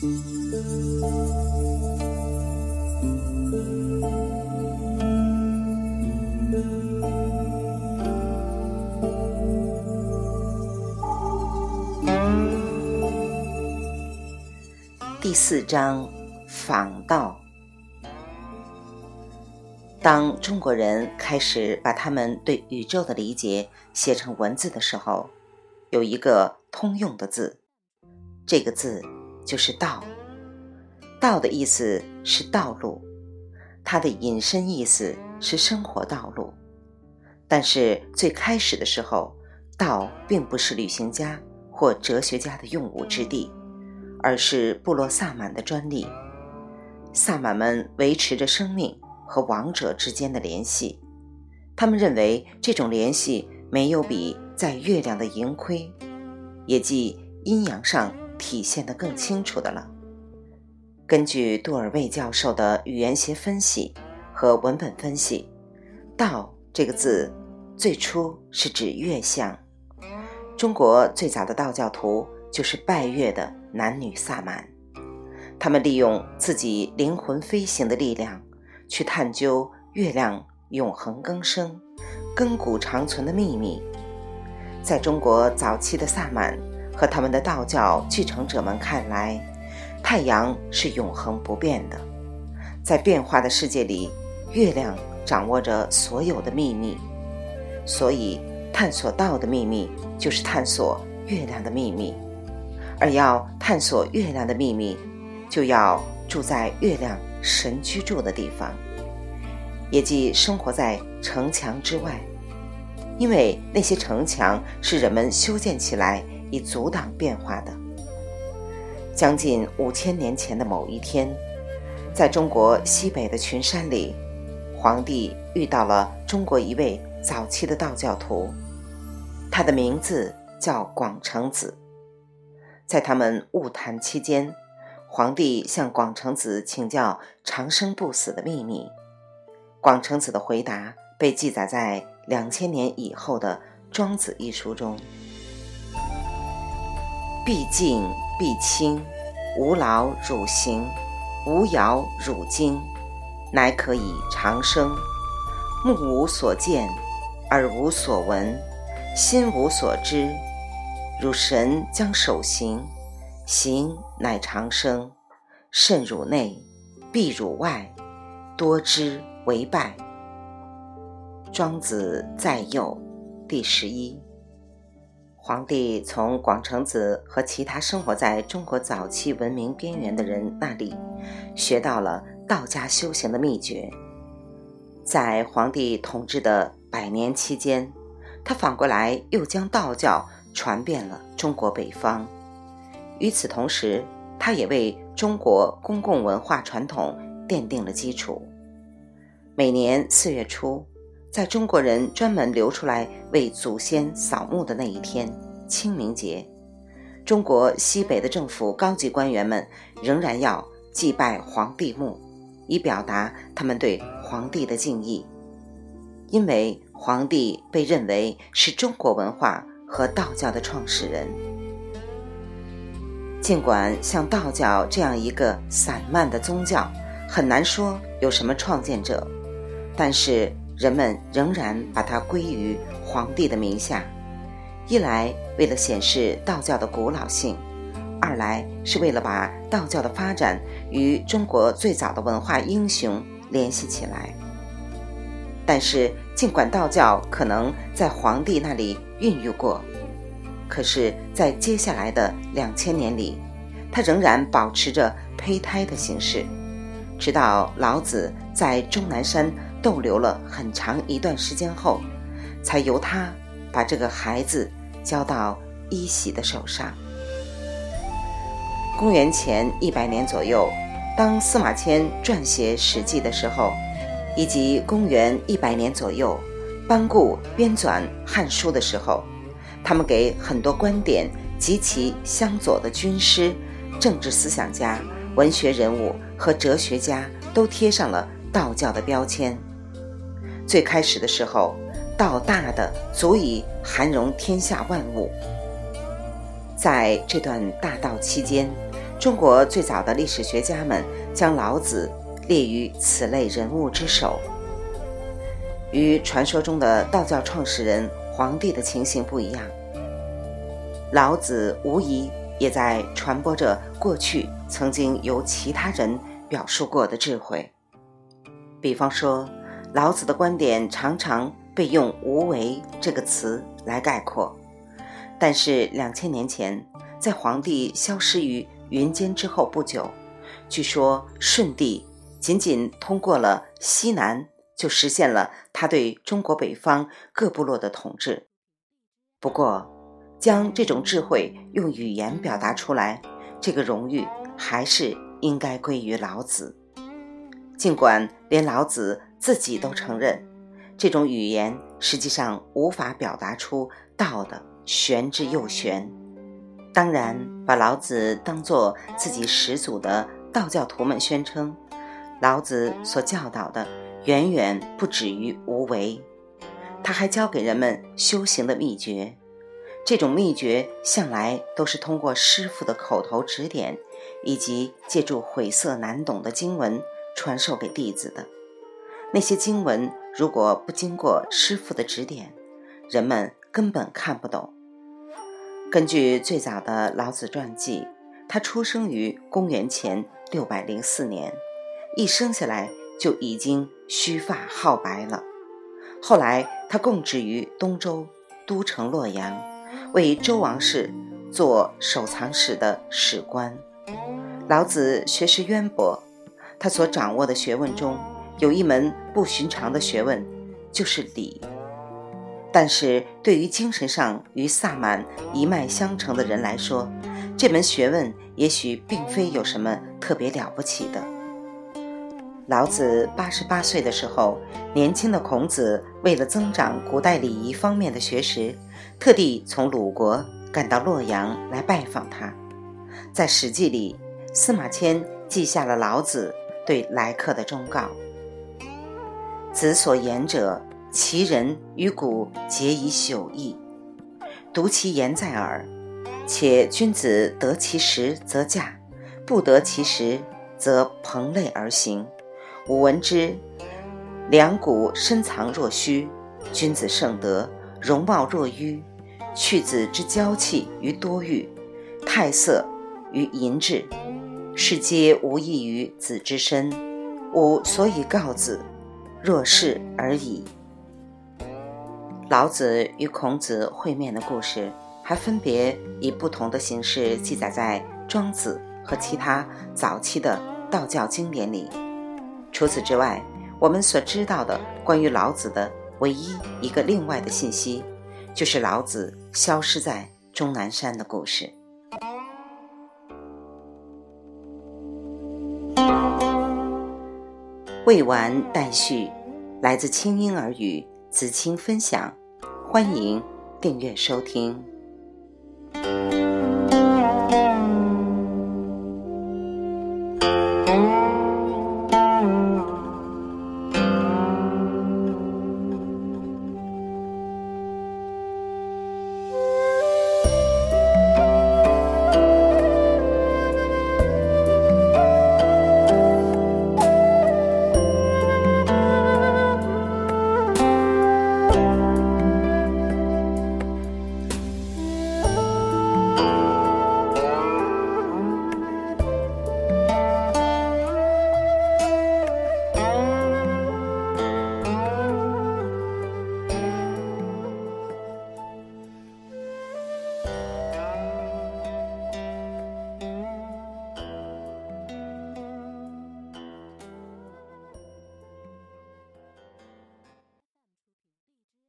第四章，访道。当中国人开始把他们对宇宙的理解写成文字的时候，有一个通用的字，这个字就是“道”。道的意思是道路，它的引申意思是生活道路。但是最开始的时候，道并不是旅行家或哲学家的用武之地。而是部落萨满的专利。萨满们维持着生命和王者之间的联系，他们认为这种联系没有比在月亮的盈亏，也即阴阳上体现得更清楚的了。根据杜尔卫教授的语言学分析和文本分析，“道”这个字最初是指月相。中国最早的道教徒就是拜月的。男女萨满，他们利用自己灵魂飞行的力量，去探究月亮永恒更生、亘古长存的秘密。在中国早期的萨满和他们的道教继承者们看来，太阳是永恒不变的，在变化的世界里，月亮掌握着所有的秘密。所以，探索道的秘密，就是探索月亮的秘密。而要探索月亮的秘密，就要住在月亮神居住的地方，也即生活在城墙之外，因为那些城墙是人们修建起来以阻挡变化的。将近五千年前的某一天，在中国西北的群山里，皇帝遇到了中国一位早期的道教徒，他的名字叫广成子。在他们晤谈期间，皇帝向广成子请教长生不死的秘密。广成子的回答被记载在两千年以后的《庄子》一书中：“必静必清，无劳汝行，无摇汝精，乃可以长生。目无所见，耳无所闻，心无所知。”汝神将守行，行乃长生。慎汝内，必汝外，多知为败。庄子在右，第十一。皇帝从广成子和其他生活在中国早期文明边缘的人那里，学到了道家修行的秘诀。在皇帝统治的百年期间，他反过来又将道教。传遍了中国北方。与此同时，他也为中国公共文化传统奠定了基础。每年四月初，在中国人专门留出来为祖先扫墓的那一天——清明节，中国西北的政府高级官员们仍然要祭拜皇帝墓，以表达他们对皇帝的敬意。因为皇帝被认为是中国文化。和道教的创始人，尽管像道教这样一个散漫的宗教很难说有什么创建者，但是人们仍然把它归于皇帝的名下。一来为了显示道教的古老性，二来是为了把道教的发展与中国最早的文化英雄联系起来。但是，尽管道教可能在皇帝那里孕育过，可是，在接下来的两千年里，它仍然保持着胚胎的形式，直到老子在终南山逗留了很长一段时间后，才由他把这个孩子交到一喜的手上。公元前一百年左右，当司马迁撰写《史记》的时候。以及公元一百年左右，班固编纂《汉书》的时候，他们给很多观点极其相左的军师、政治思想家、文学人物和哲学家都贴上了道教的标签。最开始的时候，道大的足以涵容天下万物。在这段大道期间，中国最早的历史学家们将老子列于此类人物之首。与传说中的道教创始人黄帝的情形不一样，老子无疑也在传播着过去曾经由其他人表述过的智慧。比方说，老子的观点常常被用“无为”这个词来概括，但是两千年前，在皇帝消失于云间之后不久，据说舜帝仅仅通过了西南，就实现了他对中国北方各部落的统治。不过，将这种智慧用语言表达出来，这个荣誉还是应该归于老子。尽管连老子自己都承认，这种语言实际上无法表达出道的玄之又玄。当然，把老子当作自己始祖的道教徒们宣称，老子所教导的远远不止于无为，他还教给人们修行的秘诀。这种秘诀向来都是通过师傅的口头指点，以及借助晦涩难懂的经文传授给弟子的。那些经文如果不经过师傅的指点，人们根本看不懂。根据最早的老子传记，他出生于公元前六百零四年，一生下来就已经须发皓白了。后来他供职于东周都城洛阳，为周王室做守藏史的史官。老子学识渊博，他所掌握的学问中有一门不寻常的学问，就是礼。但是对于精神上与萨满一脉相承的人来说，这门学问也许并非有什么特别了不起的。老子八十八岁的时候，年轻的孔子为了增长古代礼仪方面的学识，特地从鲁国赶到洛阳来拜访他。在《史记》里，司马迁记下了老子对来客的忠告：“子所言者。”其人与古皆以朽异，独其言在耳。且君子得其时则驾，不得其时则蓬类而行。吾闻之，两骨深藏若虚，君子盛德，容貌若愚。去子之娇气于多欲，态色于淫志，是皆无益于子之身。吾所以告子，若是而已。老子与孔子会面的故事，还分别以不同的形式记载在《庄子》和其他早期的道教经典里。除此之外，我们所知道的关于老子的唯一一个另外的信息，就是老子消失在终南山的故事。未完待续，来自清音耳语子青分享。欢迎订阅收听。